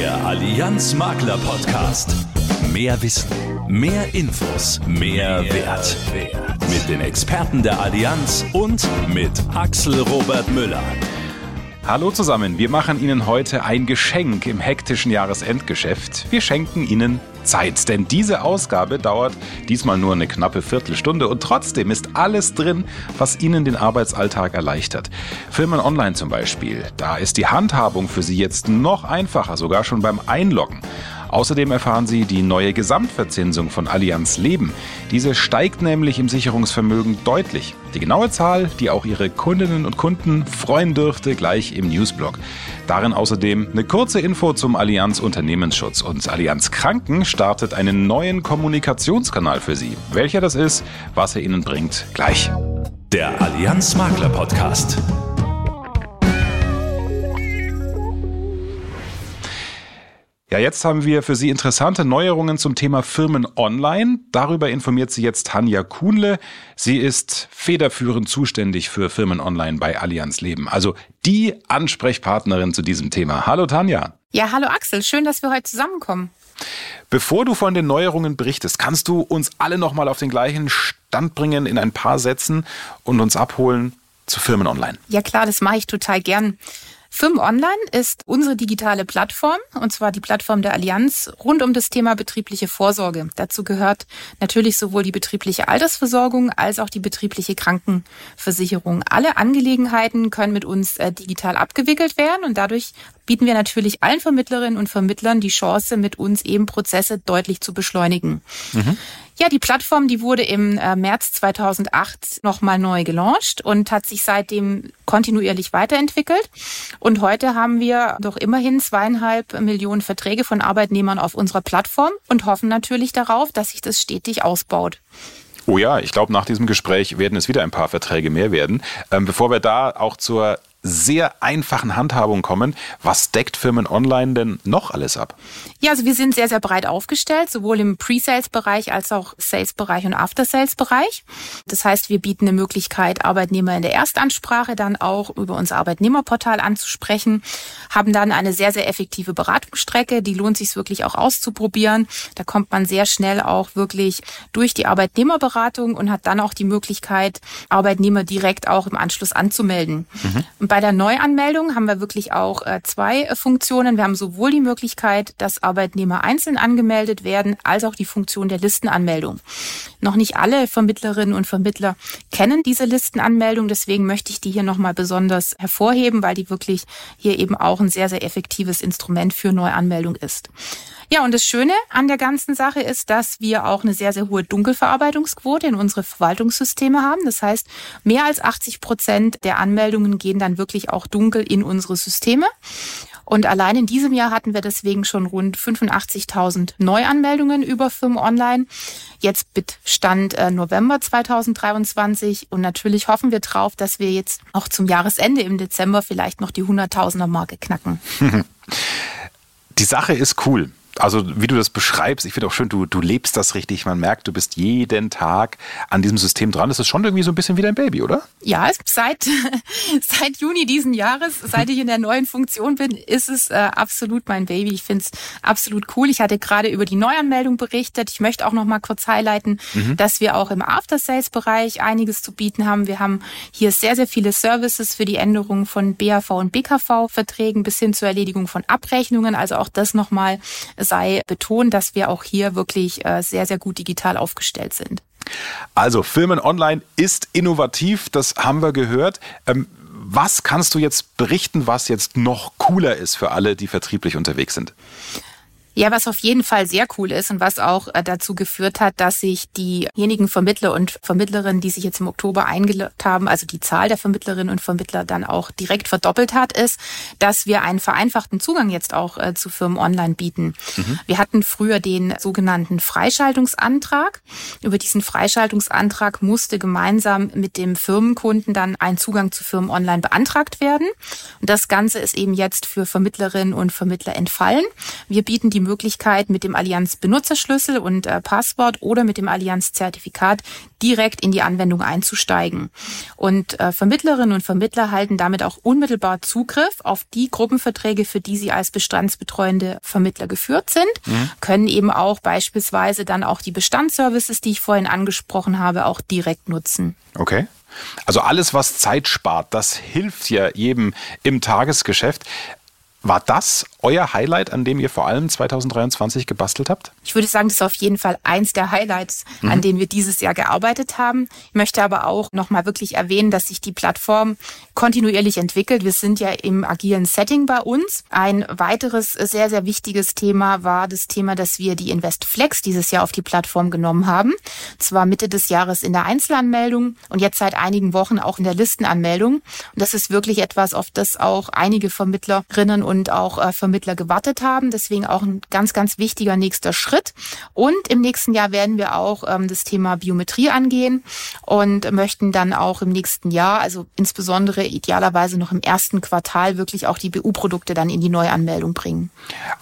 Der Allianz Makler Podcast. Mehr Wissen, mehr Infos, mehr, mehr Wert. Wert. Mit den Experten der Allianz und mit Axel Robert Müller. Hallo zusammen, wir machen Ihnen heute ein Geschenk im hektischen Jahresendgeschäft. Wir schenken Ihnen Zeit, denn diese Ausgabe dauert diesmal nur eine knappe Viertelstunde und trotzdem ist alles drin, was Ihnen den Arbeitsalltag erleichtert. Firmen online zum Beispiel, da ist die Handhabung für Sie jetzt noch einfacher, sogar schon beim Einloggen. Außerdem erfahren Sie die neue Gesamtverzinsung von Allianz Leben. Diese steigt nämlich im Sicherungsvermögen deutlich. Die genaue Zahl, die auch Ihre Kundinnen und Kunden freuen dürfte, gleich im Newsblog. Darin außerdem eine kurze Info zum Allianz Unternehmensschutz. Und Allianz Kranken startet einen neuen Kommunikationskanal für Sie. Welcher das ist, was er Ihnen bringt, gleich. Der Allianz Makler Podcast. Ja, jetzt haben wir für Sie interessante Neuerungen zum Thema Firmen online. Darüber informiert Sie jetzt Tanja Kuhnle. Sie ist federführend zuständig für Firmen online bei Allianz Leben. Also die Ansprechpartnerin zu diesem Thema. Hallo Tanja. Ja, hallo Axel. Schön, dass wir heute zusammenkommen. Bevor du von den Neuerungen berichtest, kannst du uns alle nochmal auf den gleichen Stand bringen in ein paar Sätzen und uns abholen zu Firmen online. Ja klar, das mache ich total gern. Firmen Online ist unsere digitale Plattform, und zwar die Plattform der Allianz rund um das Thema betriebliche Vorsorge. Dazu gehört natürlich sowohl die betriebliche Altersversorgung als auch die betriebliche Krankenversicherung. Alle Angelegenheiten können mit uns äh, digital abgewickelt werden und dadurch bieten wir natürlich allen Vermittlerinnen und Vermittlern die Chance, mit uns eben Prozesse deutlich zu beschleunigen. Mhm. Ja, die Plattform, die wurde im äh, März 2008 nochmal neu gelauncht und hat sich seitdem kontinuierlich weiterentwickelt. Und heute haben wir doch immerhin zweieinhalb Millionen Verträge von Arbeitnehmern auf unserer Plattform und hoffen natürlich darauf, dass sich das stetig ausbaut. Oh ja, ich glaube, nach diesem Gespräch werden es wieder ein paar Verträge mehr werden. Ähm, bevor wir da auch zur sehr einfachen Handhabung kommen. Was deckt Firmen online denn noch alles ab? Ja, also wir sind sehr, sehr breit aufgestellt, sowohl im Pre-Sales-Bereich als auch Sales-Bereich und After-Sales-Bereich. Das heißt, wir bieten eine Möglichkeit, Arbeitnehmer in der Erstansprache dann auch über unser Arbeitnehmerportal anzusprechen, haben dann eine sehr, sehr effektive Beratungsstrecke, die lohnt sich wirklich auch auszuprobieren. Da kommt man sehr schnell auch wirklich durch die Arbeitnehmerberatung und hat dann auch die Möglichkeit, Arbeitnehmer direkt auch im Anschluss anzumelden. Mhm bei der Neuanmeldung haben wir wirklich auch äh, zwei äh, Funktionen. Wir haben sowohl die Möglichkeit, dass Arbeitnehmer einzeln angemeldet werden, als auch die Funktion der Listenanmeldung. Noch nicht alle Vermittlerinnen und Vermittler kennen diese Listenanmeldung, deswegen möchte ich die hier nochmal besonders hervorheben, weil die wirklich hier eben auch ein sehr, sehr effektives Instrument für Neuanmeldung ist. Ja, und das Schöne an der ganzen Sache ist, dass wir auch eine sehr, sehr hohe Dunkelverarbeitungsquote in unsere Verwaltungssysteme haben. Das heißt, mehr als 80 Prozent der Anmeldungen gehen dann wirklich auch dunkel in unsere Systeme. Und allein in diesem Jahr hatten wir deswegen schon rund 85.000 Neuanmeldungen über Firmen online. Jetzt Stand äh, November 2023. Und natürlich hoffen wir drauf, dass wir jetzt auch zum Jahresende im Dezember vielleicht noch die 100.000er Marke knacken. Die Sache ist cool also wie du das beschreibst, ich finde auch schön, du, du lebst das richtig. Man merkt, du bist jeden Tag an diesem System dran. Das ist schon irgendwie so ein bisschen wie dein Baby, oder? Ja, seit, seit Juni diesen Jahres, seit ich in der neuen Funktion bin, ist es äh, absolut mein Baby. Ich finde es absolut cool. Ich hatte gerade über die Neuanmeldung berichtet. Ich möchte auch noch mal kurz highlighten, mhm. dass wir auch im After-Sales-Bereich einiges zu bieten haben. Wir haben hier sehr, sehr viele Services für die Änderung von BAV und BKV-Verträgen bis hin zur Erledigung von Abrechnungen. Also auch das nochmal sei betont, dass wir auch hier wirklich äh, sehr, sehr gut digital aufgestellt sind. Also Filmen online ist innovativ, das haben wir gehört. Ähm, was kannst du jetzt berichten, was jetzt noch cooler ist für alle, die vertrieblich unterwegs sind? Ja, was auf jeden Fall sehr cool ist und was auch äh, dazu geführt hat, dass sich diejenigen Vermittler und Vermittlerinnen, die sich jetzt im Oktober eingeloggt haben, also die Zahl der Vermittlerinnen und Vermittler dann auch direkt verdoppelt hat, ist, dass wir einen vereinfachten Zugang jetzt auch äh, zu Firmen online bieten. Mhm. Wir hatten früher den sogenannten Freischaltungsantrag. Über diesen Freischaltungsantrag musste gemeinsam mit dem Firmenkunden dann ein Zugang zu Firmen online beantragt werden. Und das Ganze ist eben jetzt für Vermittlerinnen und Vermittler entfallen. Wir bieten die Möglichkeit, mit dem Allianz Benutzerschlüssel und äh, Passwort oder mit dem Allianz Zertifikat direkt in die Anwendung einzusteigen. Und äh, Vermittlerinnen und Vermittler halten damit auch unmittelbar Zugriff auf die Gruppenverträge, für die sie als bestandsbetreuende Vermittler geführt sind, mhm. können eben auch beispielsweise dann auch die Bestandsservices, die ich vorhin angesprochen habe, auch direkt nutzen. Okay. Also alles, was Zeit spart, das hilft ja jedem im Tagesgeschäft. War das euer Highlight, an dem ihr vor allem 2023 gebastelt habt? Ich würde sagen, das ist auf jeden Fall eins der Highlights, mhm. an denen wir dieses Jahr gearbeitet haben. Ich möchte aber auch nochmal wirklich erwähnen, dass sich die Plattform kontinuierlich entwickelt. Wir sind ja im agilen Setting bei uns. Ein weiteres sehr, sehr wichtiges Thema war das Thema, dass wir die InvestFlex dieses Jahr auf die Plattform genommen haben. Zwar Mitte des Jahres in der Einzelanmeldung und jetzt seit einigen Wochen auch in der Listenanmeldung. Und das ist wirklich etwas, auf das auch einige Vermittlerinnen und auch äh, Vermittler gewartet haben. Deswegen auch ein ganz, ganz wichtiger nächster Schritt. Und im nächsten Jahr werden wir auch ähm, das Thema Biometrie angehen und möchten dann auch im nächsten Jahr, also insbesondere idealerweise noch im ersten Quartal, wirklich auch die BU-Produkte dann in die Neuanmeldung bringen.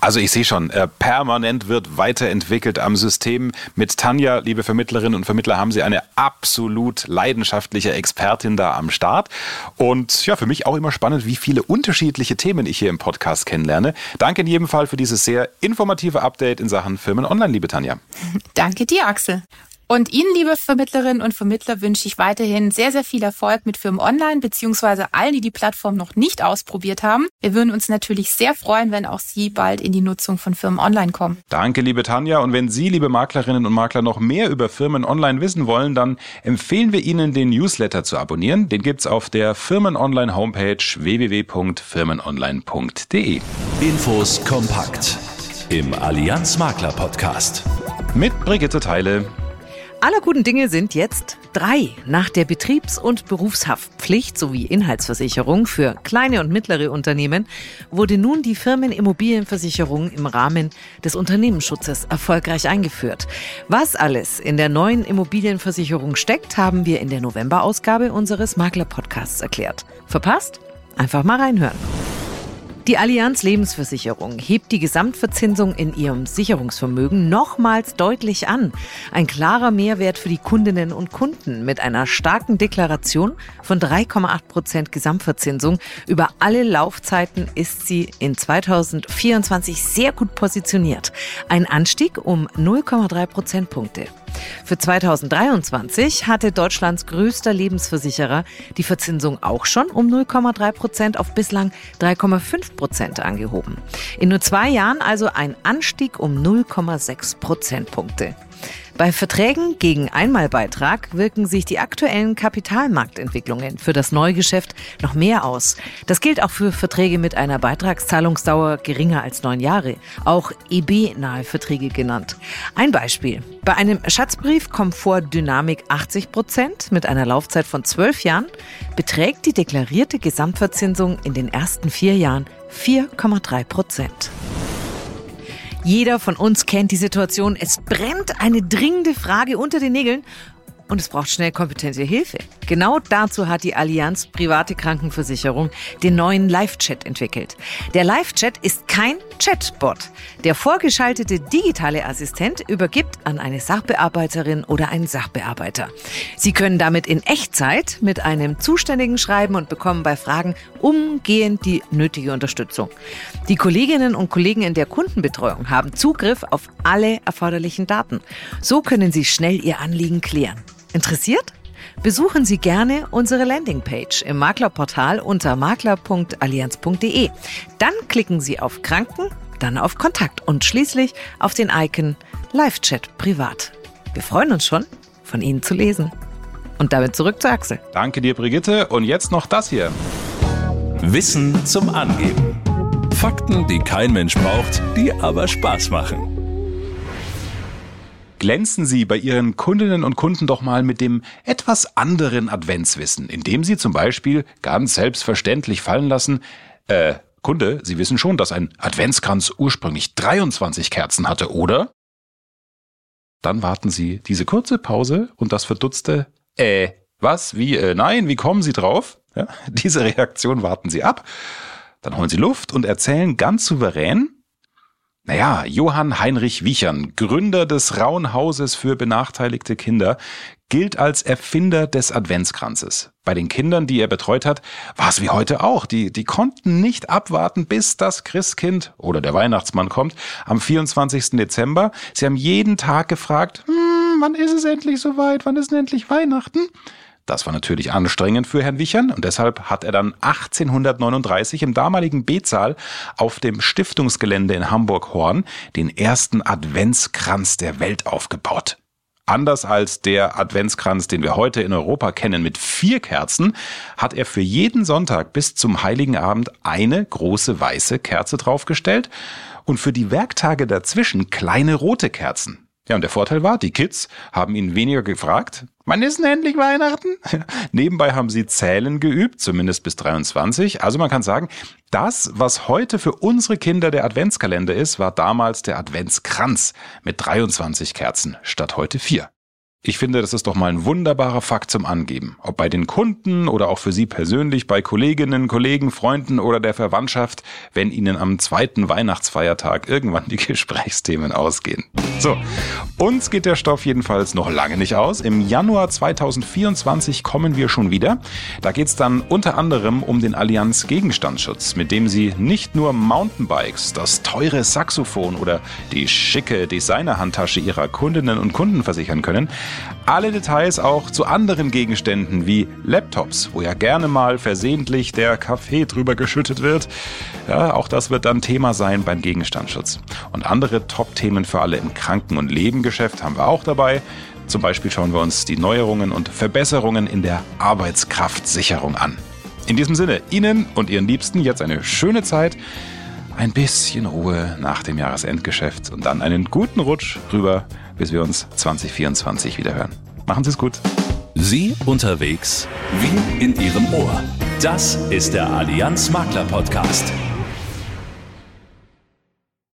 Also ich sehe schon, äh, permanent wird weiterentwickelt am System. Mit Tanja, liebe Vermittlerinnen und Vermittler, haben Sie eine absolut leidenschaftliche Expertin da am Start. Und ja, für mich auch immer spannend, wie viele unterschiedliche Themen ich hier im Podcast Podcast kennenlerne. Danke in jedem Fall für dieses sehr informative Update in Sachen Firmen Online, liebe Tanja. Danke dir, Axel. Und Ihnen, liebe Vermittlerinnen und Vermittler, wünsche ich weiterhin sehr, sehr viel Erfolg mit Firmen Online, beziehungsweise allen, die die Plattform noch nicht ausprobiert haben. Wir würden uns natürlich sehr freuen, wenn auch Sie bald in die Nutzung von Firmen Online kommen. Danke, liebe Tanja. Und wenn Sie, liebe Maklerinnen und Makler, noch mehr über Firmen Online wissen wollen, dann empfehlen wir Ihnen, den Newsletter zu abonnieren. Den gibt's auf der Firmen Online Homepage www.firmenonline.de. Infos kompakt im Allianz Makler Podcast. Mit Brigitte Teile. Aller guten Dinge sind jetzt drei. Nach der Betriebs- und Berufshaftpflicht sowie Inhaltsversicherung für kleine und mittlere Unternehmen wurde nun die Firmenimmobilienversicherung im Rahmen des Unternehmensschutzes erfolgreich eingeführt. Was alles in der neuen Immobilienversicherung steckt, haben wir in der November-Ausgabe unseres Makler-Podcasts erklärt. Verpasst? Einfach mal reinhören. Die Allianz Lebensversicherung hebt die Gesamtverzinsung in ihrem Sicherungsvermögen nochmals deutlich an. Ein klarer Mehrwert für die Kundinnen und Kunden mit einer starken Deklaration von 3,8 Prozent Gesamtverzinsung. Über alle Laufzeiten ist sie in 2024 sehr gut positioniert. Ein Anstieg um 0,3 Prozentpunkte. Für 2023 hatte Deutschlands größter Lebensversicherer die Verzinsung auch schon um 0,3 Prozent auf bislang 3,5 Prozent angehoben. In nur zwei Jahren also ein Anstieg um 0,6 Prozentpunkte. Bei Verträgen gegen Einmalbeitrag wirken sich die aktuellen Kapitalmarktentwicklungen für das Neugeschäft noch mehr aus. Das gilt auch für Verträge mit einer Beitragszahlungsdauer geringer als neun Jahre, auch EB-nahe Verträge genannt. Ein Beispiel. Bei einem Schatzbrief Komfort Dynamik 80 Prozent mit einer Laufzeit von zwölf Jahren beträgt die deklarierte Gesamtverzinsung in den ersten vier Jahren 4,3 Prozent. Jeder von uns kennt die Situation. Es brennt eine dringende Frage unter den Nägeln und es braucht schnell kompetente Hilfe. Genau dazu hat die Allianz Private Krankenversicherung den neuen Live-Chat entwickelt. Der Live-Chat ist kein Chatbot. Der vorgeschaltete digitale Assistent übergibt an eine Sachbearbeiterin oder einen Sachbearbeiter. Sie können damit in Echtzeit mit einem Zuständigen schreiben und bekommen bei Fragen umgehend die nötige Unterstützung. Die Kolleginnen und Kollegen in der Kundenbetreuung haben Zugriff auf alle erforderlichen Daten. So können sie schnell ihr Anliegen klären. Interessiert? Besuchen Sie gerne unsere Landingpage im Maklerportal unter makler.allianz.de. Dann klicken Sie auf Kranken, dann auf Kontakt und schließlich auf den Icon Live-Chat privat. Wir freuen uns schon, von Ihnen zu lesen. Und damit zurück zu Axel. Danke dir, Brigitte. Und jetzt noch das hier. Wissen zum Angeben. Fakten, die kein Mensch braucht, die aber Spaß machen glänzen Sie bei Ihren Kundinnen und Kunden doch mal mit dem etwas anderen Adventswissen, indem Sie zum Beispiel ganz selbstverständlich fallen lassen, äh, Kunde, Sie wissen schon, dass ein Adventskranz ursprünglich 23 Kerzen hatte, oder? Dann warten Sie diese kurze Pause und das verdutzte, äh, was, wie, äh, nein, wie kommen Sie drauf? Ja, diese Reaktion warten Sie ab. Dann holen Sie Luft und erzählen ganz souverän, Naja, Johann Heinrich Wiechern, Gründer des Rauen Hauses für benachteiligte Kinder, gilt als Erfinder des Adventskranzes. Bei den Kindern, die er betreut hat, war es wie heute auch. Die, die konnten nicht abwarten, bis das Christkind oder der Weihnachtsmann kommt am 24. Dezember. Sie haben jeden Tag gefragt, hm, wann ist es endlich soweit? Wann ist denn endlich Weihnachten? Das war natürlich anstrengend für Herrn Wichern und deshalb hat er dann 1839 im damaligen B-Saal auf dem Stiftungsgelände in Hamburg-Horn den ersten Adventskranz der Welt aufgebaut. Anders als der Adventskranz, den wir heute in Europa kennen, mit vier Kerzen, hat er für jeden Sonntag bis zum Heiligen Abend eine große weiße Kerze draufgestellt und für die Werktage dazwischen kleine rote Kerzen. Ja, und der Vorteil war, die Kids haben ihn weniger gefragt. Wann ist denn endlich Weihnachten? Nebenbei haben sie Zählen geübt, zumindest bis 23. Also man kann sagen, das, was heute für unsere Kinder der Adventskalender ist, war damals der Adventskranz mit 23 Kerzen statt heute vier. Ich finde, das ist doch mal ein wunderbarer Fakt zum Angeben. Ob bei den Kunden oder auch für Sie persönlich, bei Kolleginnen, Kollegen, Freunden oder der Verwandtschaft, wenn Ihnen am zweiten Weihnachtsfeiertag irgendwann die Gesprächsthemen ausgehen. So, uns geht der Stoff jedenfalls noch lange nicht aus. Im Januar 2024 kommen wir schon wieder. Da geht es dann unter anderem um den Allianz Gegenstandsschutz, mit dem Sie nicht nur Mountainbikes, das teure Saxophon oder die schicke Designerhandtasche Ihrer Kundinnen und Kunden versichern können, alle Details auch zu anderen Gegenständen wie Laptops, wo ja gerne mal versehentlich der Kaffee drüber geschüttet wird. Ja, auch das wird dann Thema sein beim Gegenstandsschutz. Und andere Top-Themen für alle im Kranken- und Lebengeschäft haben wir auch dabei. Zum Beispiel schauen wir uns die Neuerungen und Verbesserungen in der Arbeitskraftsicherung an. In diesem Sinne, Ihnen und Ihren Liebsten jetzt eine schöne Zeit, ein bisschen Ruhe nach dem Jahresendgeschäft und dann einen guten Rutsch rüber bis wir uns 2024 wieder hören. Machen Sie es gut. Sie unterwegs wie in Ihrem Ohr. Das ist der Allianz Makler Podcast.